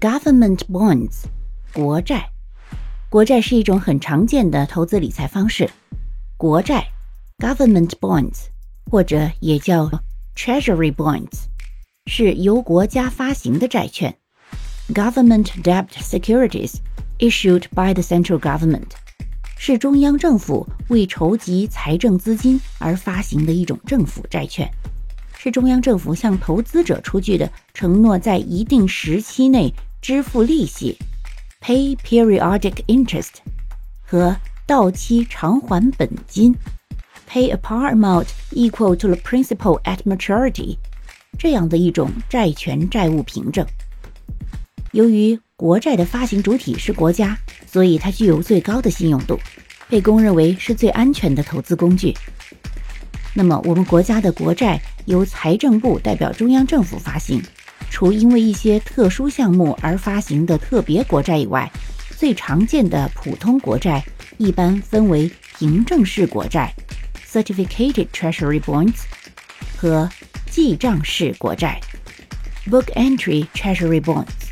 Government bonds，国债。国债是一种很常见的投资理财方式。国债 （Government bonds） 或者也叫 Treasury bonds，是由国家发行的债券。Government debt securities issued by the central government 是中央政府为筹集财政资金而发行的一种政府债券，是中央政府向投资者出具的承诺，在一定时期内支付利息 （pay periodic interest） 和到期偿还本金 （pay a par amount equal to the principal at maturity） 这样的一种债权债务凭证。由于国债的发行主体是国家，所以它具有最高的信用度，被公认为是最安全的投资工具。那么，我们国家的国债由财政部代表中央政府发行，除因为一些特殊项目而发行的特别国债以外，最常见的普通国债一般分为凭证式国债 （Certificated Treasury Bonds） 和记账式国债 （Book Entry Treasury Bonds）。